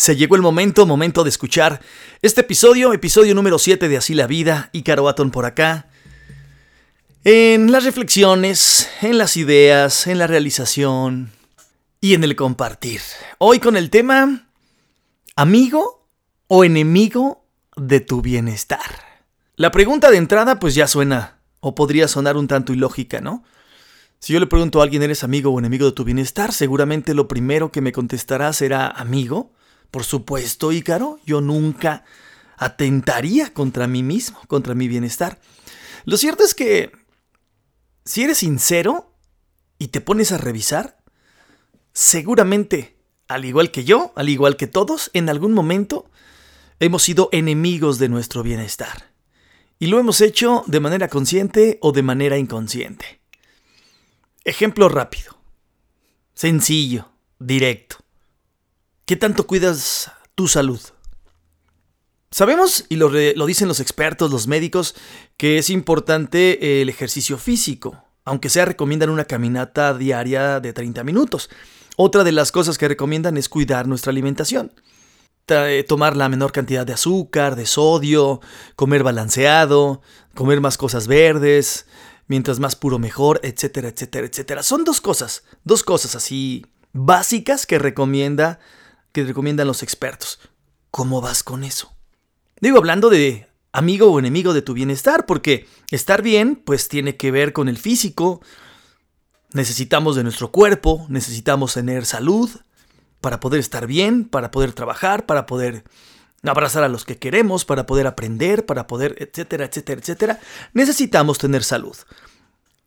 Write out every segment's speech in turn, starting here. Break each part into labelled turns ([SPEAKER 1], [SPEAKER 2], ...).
[SPEAKER 1] Se llegó el momento, momento de escuchar este episodio, episodio número 7 de Así la Vida y Caro por acá. En las reflexiones, en las ideas, en la realización y en el compartir. Hoy con el tema amigo o enemigo de tu bienestar. La pregunta de entrada pues ya suena o podría sonar un tanto ilógica, ¿no? Si yo le pregunto a alguien, ¿eres amigo o enemigo de tu bienestar? Seguramente lo primero que me contestará será amigo. Por supuesto, Ícaro, yo nunca atentaría contra mí mismo, contra mi bienestar. Lo cierto es que, si eres sincero y te pones a revisar, seguramente, al igual que yo, al igual que todos, en algún momento hemos sido enemigos de nuestro bienestar. Y lo hemos hecho de manera consciente o de manera inconsciente. Ejemplo rápido, sencillo, directo. ¿Qué tanto cuidas tu salud? Sabemos, y lo, dicen los expertos, los médicos, que es importante el ejercicio físico, aunque sea recomiendan una caminata diaria de 30 minutos. Otra de las cosas que recomiendan es cuidar nuestra alimentación. Eh, tomar la menor cantidad de azúcar, de sodio, comer balanceado, comer más cosas verdes, mientras más puro mejor, etcétera, etcétera, etcétera. Son dos cosas, dos cosas así básicas que recomienda que recomiendan los expertos. ¿Cómo vas con eso? Digo, hablando de amigo o enemigo de tu bienestar, porque estar bien, pues tiene que ver con el físico. Necesitamos de nuestro cuerpo, necesitamos tener salud para poder estar bien, para poder trabajar, para poder abrazar a los que queremos, para poder aprender, para poder, etcétera, etcétera, etcétera. Necesitamos tener salud.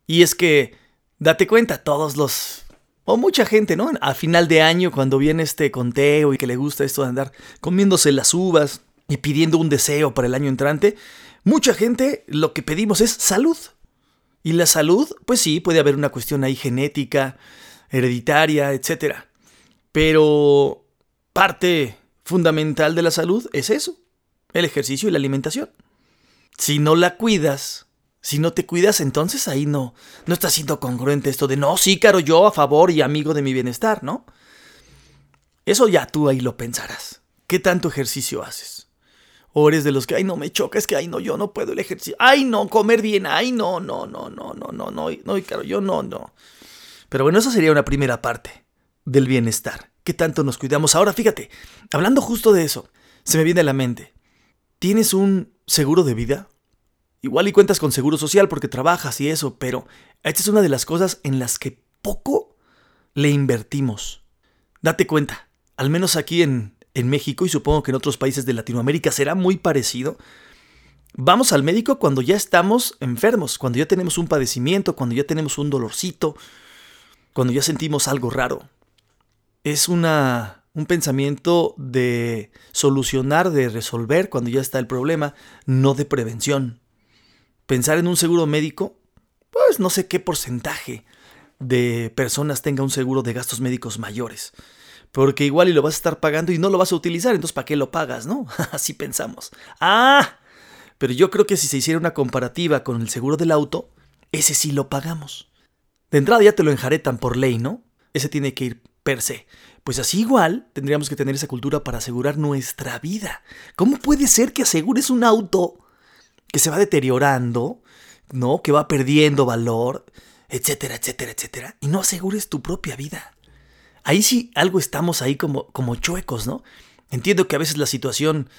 [SPEAKER 1] Y es que, date cuenta, todos los o mucha gente, ¿no? A final de año, cuando viene este conteo y que le gusta esto de andar comiéndose las uvas y pidiendo un deseo para el año entrante, mucha gente lo que pedimos es salud. Y la salud, pues sí, puede haber una cuestión ahí genética, hereditaria, etc. Pero parte fundamental de la salud es eso, el ejercicio y la alimentación. Si no la cuidas, si no te cuidas, entonces ahí no, no está siendo congruente esto de no, sí, caro, yo a favor y amigo de mi bienestar, ¿no? Eso ya tú ahí lo pensarás. ¿Qué tanto ejercicio haces? O eres de los que, ay, no me choca, es que, ay, no, yo no puedo el ejercicio. Ay, no, comer bien, ay, no, no, no, no, no, no, no, no, caro, yo no, no. Pero bueno, eso sería una primera parte del bienestar. ¿Qué tanto nos cuidamos? Ahora, fíjate, hablando justo de eso, se me viene a la mente. ¿Tienes un seguro de vida? Igual y cuentas con seguro social porque trabajas y eso, pero esta es una de las cosas en las que poco le invertimos. Date cuenta, al menos aquí en, México y supongo que en otros países de Latinoamérica será muy parecido. Vamos al médico cuando ya estamos enfermos, cuando ya tenemos un padecimiento, cuando ya tenemos un dolorcito, cuando ya sentimos algo raro. Es una, un pensamiento de solucionar, de resolver cuando ya está el problema, no de prevención pensar en un seguro médico, pues no sé qué porcentaje de personas tenga un seguro de gastos médicos mayores. Porque igual y lo vas a estar pagando y no lo vas a utilizar, entonces ¿para qué lo pagas, no? Así pensamos. Ah, pero yo creo que si se hiciera una comparativa con el seguro del auto, ese sí lo pagamos. De entrada ya te lo enjaretan por ley, ¿no? Ese tiene que ir per se. Pues así igual tendríamos que tener esa cultura para asegurar nuestra vida. ¿Cómo puede ser que asegures un auto que se va deteriorando, ¿no? Que va perdiendo valor, etcétera, etcétera, etcétera, y no asegures tu propia vida. Ahí sí algo estamos ahí como, como chuecos, ¿no? Entiendo que a veces la situación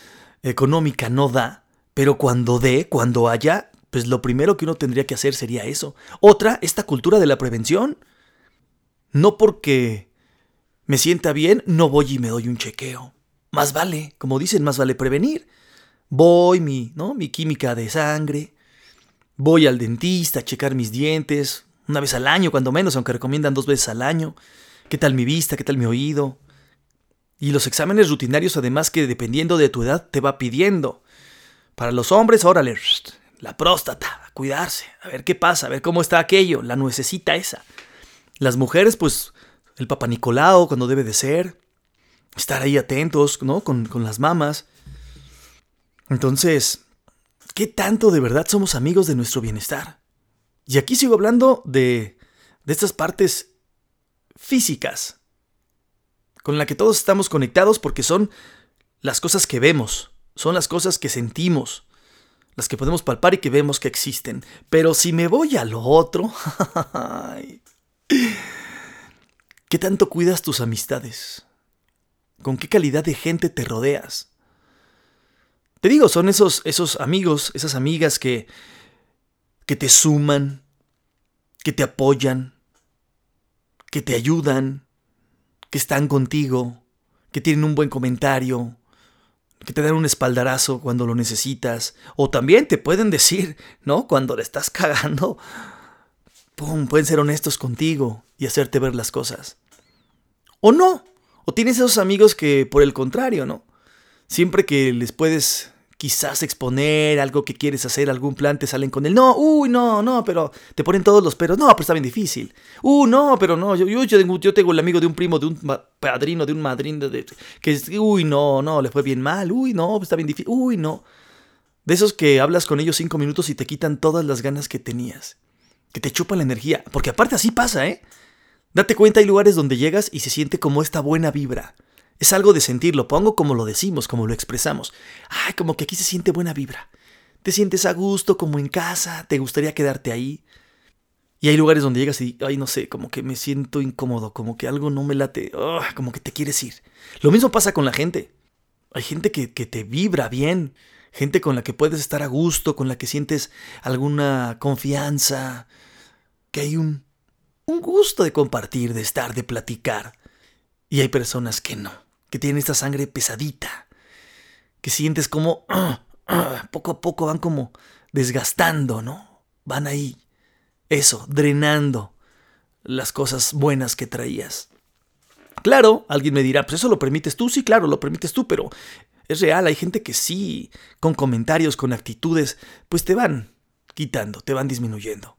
[SPEAKER 1] económica no da, pero cuando dé, cuando haya, pues lo primero que uno tendría que hacer sería eso. Otra, esta cultura de la prevención. No porque me sienta bien, no voy y me doy un chequeo. Más vale, como dicen, más vale prevenir. Voy, mi, ¿no? mi química de sangre. Voy al dentista a checar mis dientes, una vez al año, cuando menos, aunque recomiendan dos veces al año. ¿Qué tal mi vista? ¿Qué tal mi oído? Y los exámenes rutinarios, además, que dependiendo de tu edad te va pidiendo. Para los hombres, órale, la próstata, a cuidarse, a ver qué pasa, a ver cómo está aquello, la nuececita esa. Las mujeres, pues, el papá Nicolau, cuando debe de ser. Estar ahí atentos, ¿no? Con, con las mamas. Entonces, ¿qué tanto de verdad somos amigos de nuestro bienestar? Y aquí sigo hablando de, de estas partes físicas. con la que todos estamos conectados porque son las cosas que vemos, son las cosas que sentimos, las que podemos palpar y que vemos que existen. Pero si me voy a lo otro, ¿qué tanto cuidas tus amistades? ¿Con qué calidad de gente te rodeas? Te digo, son esos, esos amigos, esas amigas que, que te suman, que te apoyan, que te ayudan, que están contigo, que tienen un buen comentario, que te dan un espaldarazo cuando lo necesitas, o también te pueden decir, ¿no? Cuando le estás cagando, pum, pueden ser honestos contigo y hacerte ver las cosas. O no, o tienes esos amigos que por el contrario, ¿no? Siempre que les puedes quizás exponer algo que quieres hacer, algún plan, te salen con el no, uy, no, no, pero te ponen todos los peros, no, pero está bien difícil. Uh, no, pero no, yo, yo, tengo, el amigo de un primo, de un padrino, de un madrino, de, que uy, no, no, le fue bien mal, uy, no, está bien difícil, uy, no. De esos que hablas con ellos cinco minutos y te quitan todas las ganas que tenías, que te chupan la energía, porque aparte así pasa, ¿eh? Date cuenta, hay lugares donde llegas y se siente como esta buena vibra. Es algo de sentir, lo pongo como lo decimos, como lo expresamos. Ay, como que aquí se siente buena vibra. Te sientes a gusto, como en casa, te gustaría quedarte ahí. Y hay lugares donde llegas y, ay, no sé, como que me siento incómodo, como que algo no me late, como que te quieres ir. Lo mismo pasa con la gente. Hay gente que, que te vibra bien, gente con la que puedes estar a gusto, con la que sientes alguna confianza, que hay un, un gusto de compartir, de estar, de platicar. Y hay personas que no que tienen esta sangre pesadita, que sientes como poco a poco van como desgastando, ¿no? Van ahí, eso, drenando las cosas buenas que traías. Claro, alguien me dirá, pues eso lo permites tú, sí, claro, lo permites tú, pero es real, hay gente que sí, con comentarios, con actitudes, pues te van quitando, te van disminuyendo.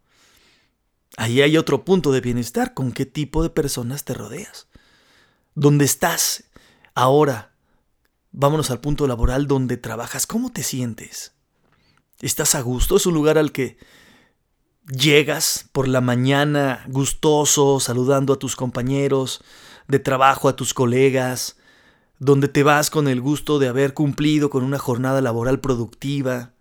[SPEAKER 1] Ahí hay otro punto de bienestar, con qué tipo de personas te rodeas. ¿Dónde estás Ahora, vámonos al punto laboral donde trabajas. ¿Cómo te sientes? ¿Estás a gusto? ¿Es un lugar al que llegas por la mañana gustoso, saludando a tus compañeros de trabajo, a tus colegas, donde te vas con el gusto de haber cumplido con una jornada laboral productiva,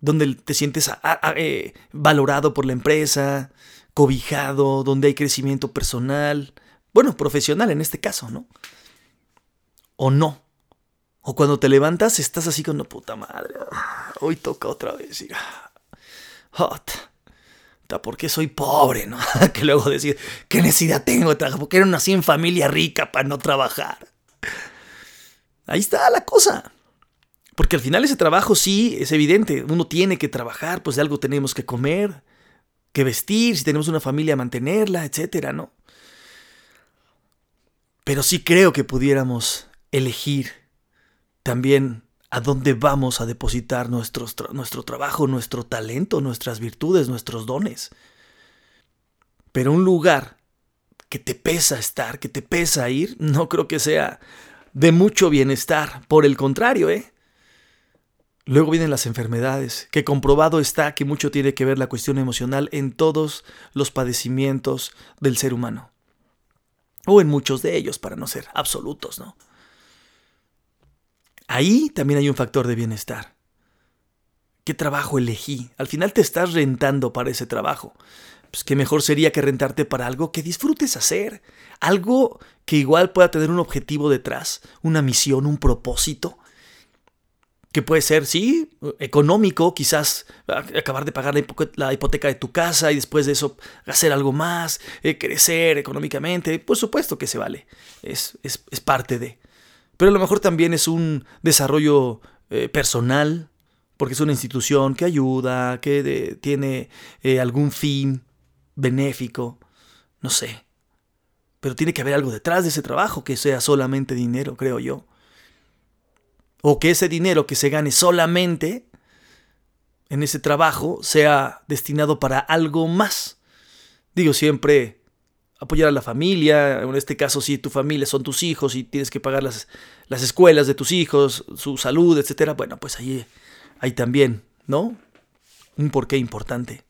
[SPEAKER 1] donde te sientes eh, valorado por la empresa, cobijado, donde hay crecimiento personal, bueno, profesional en este caso, ¿no? O no. O cuando te levantas estás así con la puta madre. Hoy toca otra vez. Y, hot. porque soy pobre, ¿no? que luego decir, ¿qué necesidad tengo de trabajar? Porque era nací en familia rica para no trabajar. Ahí está la cosa. Porque al final ese trabajo sí es evidente. Uno tiene que trabajar, pues de algo tenemos que comer, que vestir, si tenemos una familia mantenerla, etcétera, ¿no? Pero sí creo que pudiéramos elegir también a dónde vamos a depositar nuestro trabajo, nuestro talento, nuestras virtudes, nuestros dones. Pero un lugar que te pesa estar, que te pesa ir, no creo que sea de mucho bienestar. Por el contrario, ¿eh? Luego vienen las enfermedades, que comprobado está que mucho tiene que ver la cuestión emocional en todos los padecimientos del ser humano. O en muchos de ellos, para no ser absolutos, ¿no? Ahí también hay un factor de bienestar. ¿Qué trabajo elegí? Al final te estás rentando para ese trabajo. Pues qué mejor sería que rentarte para algo que disfrutes hacer, algo que igual pueda tener un objetivo detrás, una misión, un propósito, que puede ser, sí, económico, quizás acabar de pagar la hipoteca de tu casa y después de eso hacer algo más, eh, crecer económicamente, por supuesto que se vale, es, es, es parte de pero a lo mejor también es un desarrollo eh, personal, porque es una institución que ayuda, que tiene eh, algún fin benéfico, no sé. Pero tiene que haber algo detrás de ese trabajo que sea solamente dinero, creo yo. O que ese dinero que se gane solamente en ese trabajo sea destinado para algo más. Digo siempre, apoyar a la familia, en este caso si tu familia son tus hijos y tienes que pagar las, las escuelas de tus hijos, su salud, etcétera, bueno, pues ahí hay también, ¿no? Un porqué importante.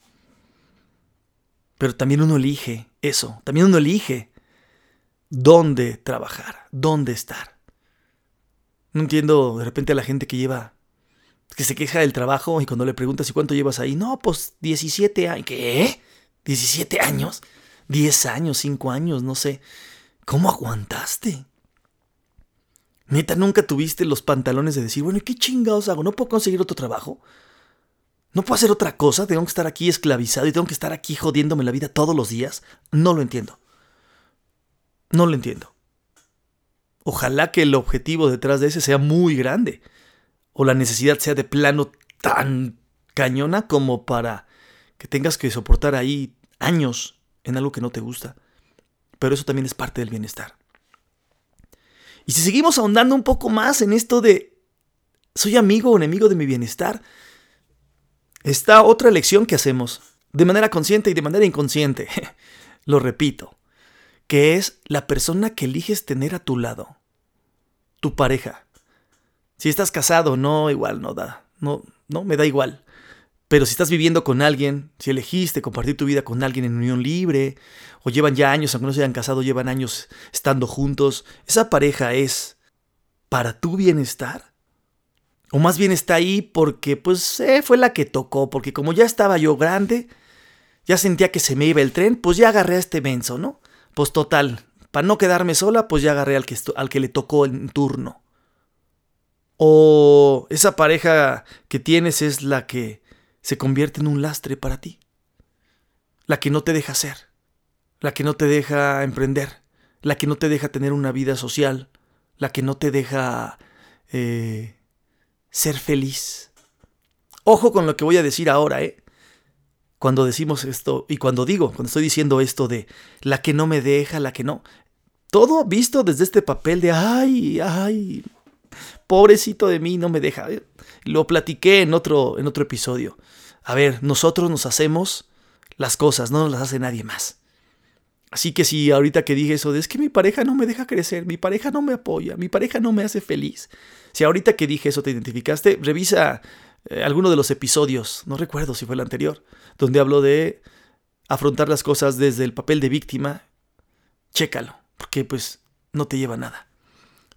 [SPEAKER 1] Pero también uno elige eso, también uno elige dónde trabajar, dónde estar. No entiendo de repente a la gente que lleva, que se queja del trabajo y cuando le preguntas, ¿y cuánto llevas ahí? No, pues 17 años. ¿Qué? ¿17 años? ¿10 años? ¿5 años? No sé. ¿Cómo aguantaste? Neta, nunca tuviste los pantalones de decir, bueno, ¿y qué chingados hago? ¿No puedo conseguir otro trabajo? ¿No puedo hacer otra cosa? ¿Tengo que estar aquí esclavizado y tengo que estar aquí jodiéndome la vida todos los días? No lo entiendo. No lo entiendo. Ojalá que el objetivo detrás de ese sea muy grande. O la necesidad sea de plano tan cañona como para que tengas que soportar ahí años en algo que no te gusta. Pero eso también es parte del bienestar. Y si seguimos ahondando un poco más en esto de soy amigo o enemigo de mi bienestar, está otra elección que hacemos, de manera consciente y de manera inconsciente. Lo repito, que es la persona que eliges tener a tu lado, tu pareja. Si estás casado, no, igual no da, no, no, me da igual. Pero si estás viviendo con alguien, si elegiste compartir tu vida con alguien en unión libre, o llevan ya años, aunque no se hayan casado, llevan años estando juntos, esa pareja es para tu bienestar. O más bien está ahí porque pues eh, fue la que tocó, porque como ya estaba yo grande, ya sentía que se me iba el tren, pues ya agarré a este menso, ¿no? Pues total, para no quedarme sola, pues ya agarré al que, al que le tocó en turno. O esa pareja que tienes es la que se convierte en un lastre para ti. La que no te deja ser, la que no te deja emprender, la que no te deja tener una vida social, la que no te deja eh, ser feliz. Ojo con lo que voy a decir ahora, ¿eh? Cuando decimos esto, y cuando digo, cuando estoy diciendo esto de la que no me deja, la que no. Todo visto desde este papel de, ay, ay, pobrecito de mí, no me deja. Lo platiqué en otro, en otro episodio. A ver, nosotros nos hacemos las cosas, no nos las hace nadie más. Así que si ahorita que dije eso de es que mi pareja no me deja crecer, mi pareja no me apoya, mi pareja no me hace feliz. Si ahorita que dije eso te identificaste, revisa eh, alguno de los episodios, no recuerdo si fue el anterior, donde hablo de afrontar las cosas desde el papel de víctima. Chécalo, porque pues no te lleva nada.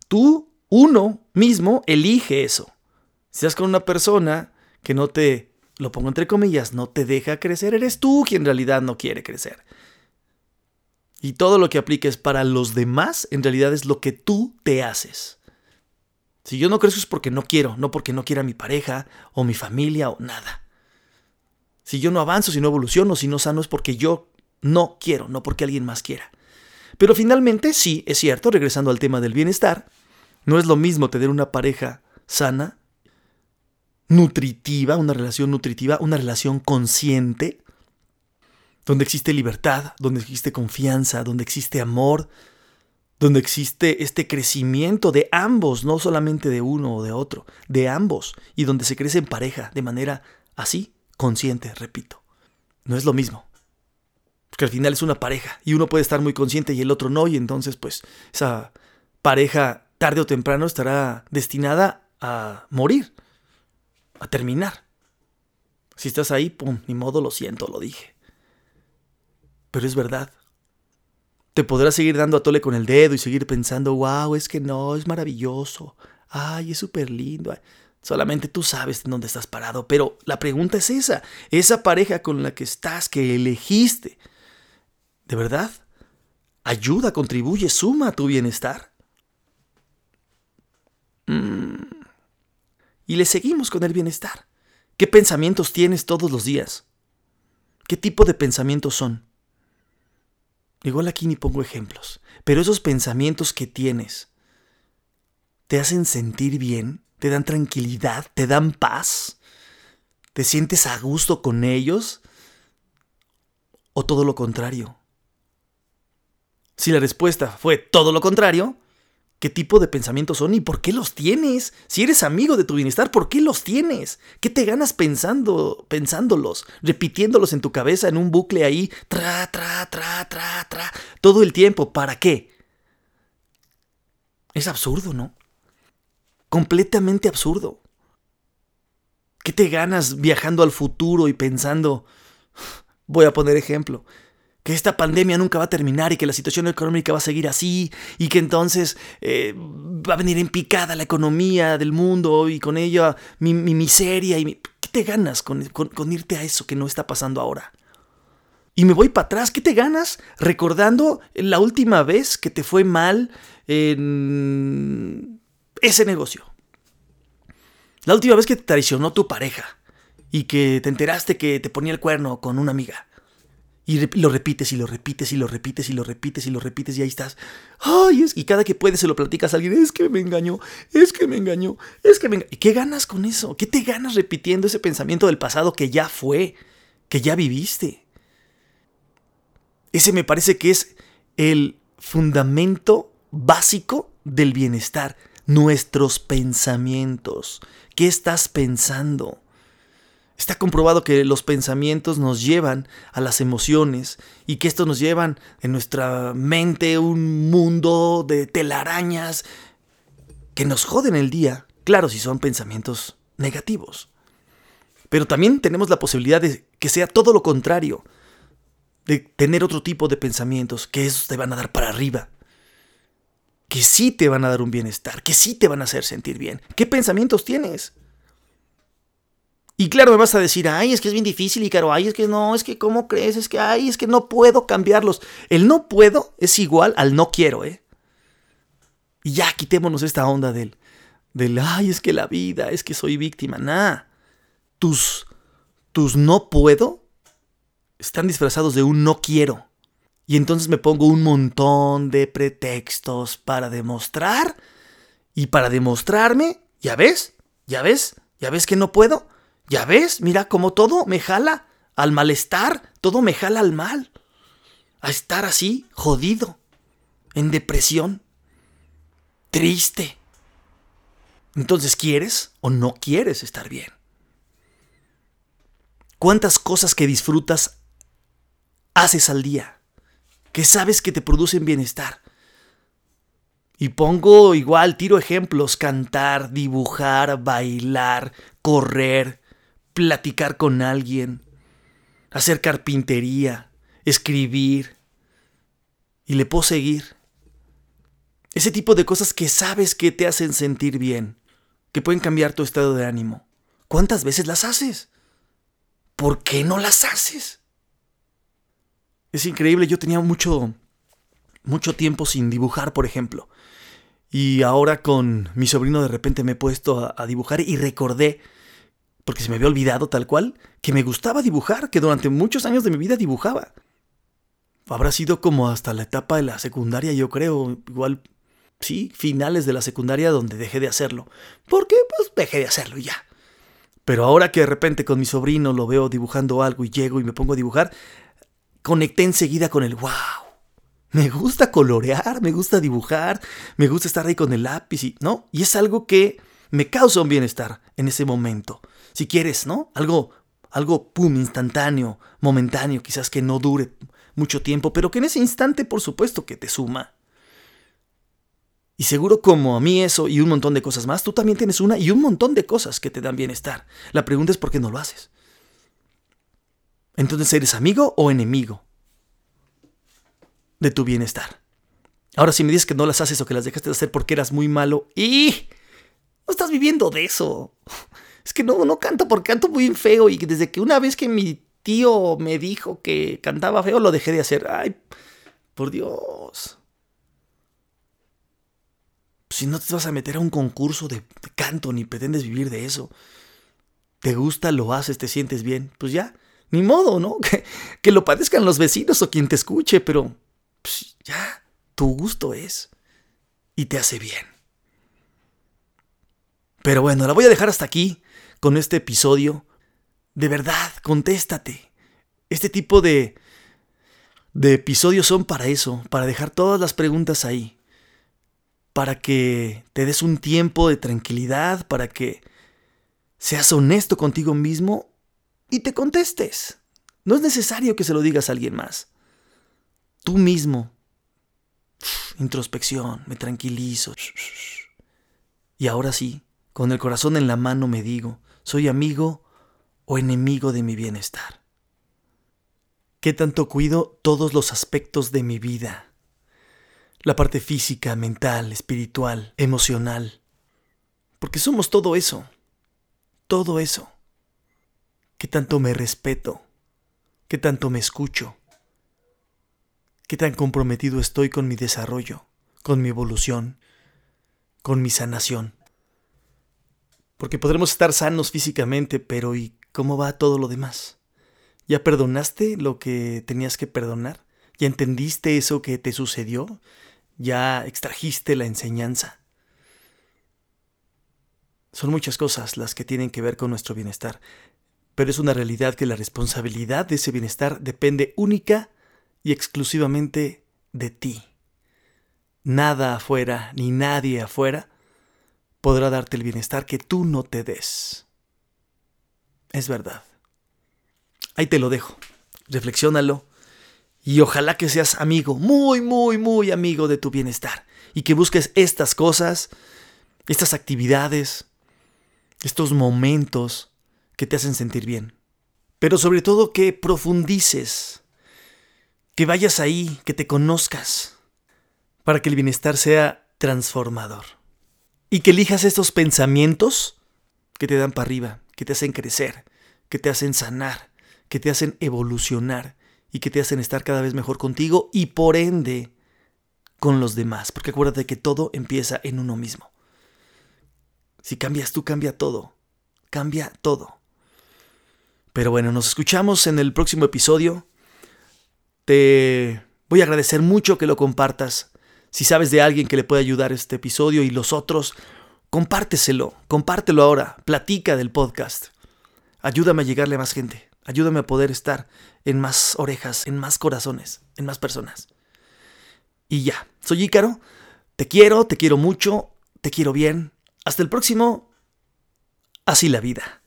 [SPEAKER 1] Tú, uno mismo, elige eso. Si estás con una persona que no te lo pongo entre comillas, no te deja crecer, eres tú quien en realidad no quiere crecer. Y todo lo que apliques para los demás, en realidad es lo que tú te haces. Si yo no crezco es porque no quiero, no porque no quiera mi pareja o mi familia o nada. Si yo no avanzo, si no evoluciono, si no sano es porque yo no quiero, no porque alguien más quiera. Pero finalmente, sí, es cierto, regresando al tema del bienestar, no es lo mismo tener una pareja sana nutritiva, una relación nutritiva, una relación consciente, donde existe libertad, donde existe confianza, donde existe amor, donde existe este crecimiento de ambos, no solamente de uno o de otro, de ambos, y donde se crece en pareja de manera así, consciente, repito. No es lo mismo. Porque al final es una pareja y uno puede estar muy consciente y el otro no, y entonces pues esa pareja tarde o temprano estará destinada a morir a terminar. Si estás ahí, pum, ni modo, lo siento, lo dije. Pero es verdad. Te podrás seguir dando a tole con el dedo y seguir pensando, wow, es que no, es maravilloso. Ay, es súper lindo. Solamente tú sabes en dónde estás parado. Pero la pregunta es esa. Esa pareja con la que estás, que elegiste, ¿de verdad? ¿Ayuda, contribuye, suma a tu bienestar? Mmm y le seguimos con el bienestar. ¿Qué pensamientos tienes todos los días? ¿Qué tipo de pensamientos son? Igual aquí ni pongo ejemplos, pero esos pensamientos que tienes, ¿te hacen sentir bien? ¿Te dan tranquilidad? ¿Te dan paz? ¿Te sientes a gusto con ellos? ¿O todo lo contrario? Si la respuesta fue todo lo contrario, qué tipo de pensamientos son y por qué los tienes. Si eres amigo de tu bienestar, ¿por qué los tienes? ¿Qué te ganas pensando, pensándolos, repitiéndolos en tu cabeza en un bucle ahí, tra, tra, tra, tra, tra, todo el tiempo? ¿Para qué? Es absurdo, ¿no? Completamente absurdo. ¿Qué te ganas viajando al futuro y pensando, voy a poner ejemplo, que esta pandemia nunca va a terminar y que la situación económica va a seguir así y que entonces eh, va a venir en picada la economía del mundo y con ello mi, miseria y ¿Qué te ganas con, con irte a eso que no está pasando ahora? Y me voy para atrás, ¿qué te ganas? Recordando la última vez que te fue mal en ese negocio. La última vez que te traicionó tu pareja y que te enteraste que te ponía el cuerno con una amiga. Y lo repites y lo repites y lo repites y lo repites y lo repites y ahí estás. Ay, es y cada que puedes se lo platicas a alguien, es que me engañó, es que me engañó, es que me engañó. ¿Y qué ganas con eso? ¿Qué te ganas repitiendo ese pensamiento del pasado que ya fue, que ya viviste? Ese me parece que es el fundamento básico del bienestar, nuestros pensamientos. ¿Qué estás pensando? Está comprobado que los pensamientos nos llevan a las emociones y que estos nos llevan en nuestra mente un mundo de telarañas que nos joden el día. Claro, si son pensamientos negativos. Pero también tenemos la posibilidad de que sea todo lo contrario, de tener otro tipo de pensamientos, que esos te van a dar para arriba, que sí te van a dar un bienestar, que sí te van a hacer sentir bien. ¿Qué pensamientos tienes? Y claro, me vas a decir, ay, es que es bien difícil, y claro, ay, es que no, es que cómo crees, es que, ay, es que no puedo cambiarlos. El no puedo es igual al no quiero, ¿eh? Y ya quitémonos esta onda del, del, ay, es que la vida, es que soy víctima. Nah, tus, tus no puedo están disfrazados de un no quiero. Y entonces me pongo un montón de pretextos para demostrar y para demostrarme, ya ves, ya ves, ya ves que no puedo. Ya ves, mira cómo todo me jala al malestar, todo me jala al mal. A estar así, jodido, en depresión, triste. Entonces, ¿quieres o no quieres estar bien? ¿Cuántas cosas que disfrutas haces al día? Que sabes que te producen bienestar. Y pongo igual, tiro ejemplos, cantar, dibujar, bailar, correr, platicar con alguien, hacer carpintería, escribir. Y le puedo seguir. Ese tipo de cosas que sabes que te hacen sentir bien, que pueden cambiar tu estado de ánimo. ¿Cuántas veces las haces? ¿Por qué no las haces? Es increíble, yo tenía mucho mucho tiempo sin dibujar, por ejemplo. Y ahora con mi sobrino de repente me he puesto a, a dibujar y recordé porque se me había olvidado tal cual, que me gustaba dibujar, que durante muchos años de mi vida dibujaba. Habrá sido como hasta la etapa de la secundaria, yo creo, igual, sí, finales de la secundaria donde dejé de hacerlo. ¿Por qué? Pues dejé de hacerlo y ya. Pero ahora que de repente con mi sobrino lo veo dibujando algo y llego y me pongo a dibujar, conecté enseguida con el wow. Me gusta colorear, me gusta dibujar, me gusta estar ahí con el lápiz y, ¿no? Y es algo que me causa un bienestar en ese momento si quieres, ¿no? Algo, algo, pum, instantáneo, momentáneo, quizás que no dure mucho tiempo, pero que en ese instante, por supuesto, que te suma. Y seguro como a mí eso y un montón de cosas más, tú también tienes una y un montón de cosas que te dan bienestar. La pregunta es por qué no lo haces. Entonces, ¿eres amigo o enemigo de tu bienestar? Ahora, si me dices que no las haces o que las dejaste de hacer porque eras muy malo, y no estás viviendo de eso es que no, no canto porque canto muy feo y desde que una vez que mi tío me dijo que cantaba feo, lo dejé de hacer. Ay, por Dios. Si no te vas a meter a un concurso de, canto ni pretendes vivir de eso. Te gusta, lo haces, te sientes bien. Pues ya, ni modo, ¿no? Que, que lo padezcan los vecinos o quien te escuche, pero pues ya, tu gusto es. Y te hace bien. Pero bueno, la voy a dejar hasta aquí con este episodio. De verdad, contéstate. Este tipo de, de episodios son para eso, para dejar todas las preguntas ahí. Para que te des un tiempo de tranquilidad, para que seas honesto contigo mismo y te contestes. No es necesario que se lo digas a alguien más. Tú mismo. introspección, me tranquilizo. Y ahora sí, con el corazón en la mano me digo, ¿Soy amigo o enemigo de mi bienestar? ¿Qué tanto cuido todos los aspectos de mi vida? La parte física, mental, espiritual, emocional. Porque somos todo eso. Todo eso. ¿Qué tanto me respeto? ¿Qué tanto me escucho? ¿Qué tan comprometido estoy con mi desarrollo, con mi evolución, con mi sanación? Porque podremos estar sanos físicamente, pero ¿y cómo va todo lo demás? ¿Ya perdonaste lo que tenías que perdonar? ¿Ya entendiste eso que te sucedió? ¿Ya extrajiste la enseñanza? Son muchas cosas las que tienen que ver con nuestro bienestar, pero es una realidad que la responsabilidad de ese bienestar depende única y exclusivamente de ti. Nada afuera ni nadie afuera podrá darte el bienestar que tú no te des. Es verdad. Ahí te lo dejo. Reflexiónalo. Y ojalá que seas amigo, muy, muy, muy amigo de tu bienestar. Y que busques estas cosas, estas actividades, estos momentos que te hacen sentir bien. Pero sobre todo que profundices, que vayas ahí, que te conozcas, para que el bienestar sea transformador. Y que elijas estos pensamientos que te dan para arriba, que te hacen crecer, que te hacen sanar, que te hacen evolucionar y que te hacen estar cada vez mejor contigo y por ende con los demás. Porque acuérdate que todo empieza en uno mismo. Si cambias tú, cambia todo. Cambia todo. Pero bueno, nos escuchamos en el próximo episodio. Te voy a agradecer mucho que lo compartas. Si sabes de alguien que le puede ayudar este episodio y los otros, compárteselo, compártelo ahora, platica del podcast. Ayúdame a llegarle a más gente, ayúdame a poder estar en más orejas, en más corazones, en más personas. Y ya, soy Ícaro, te quiero, te quiero mucho, te quiero bien. Hasta el próximo. Así la vida.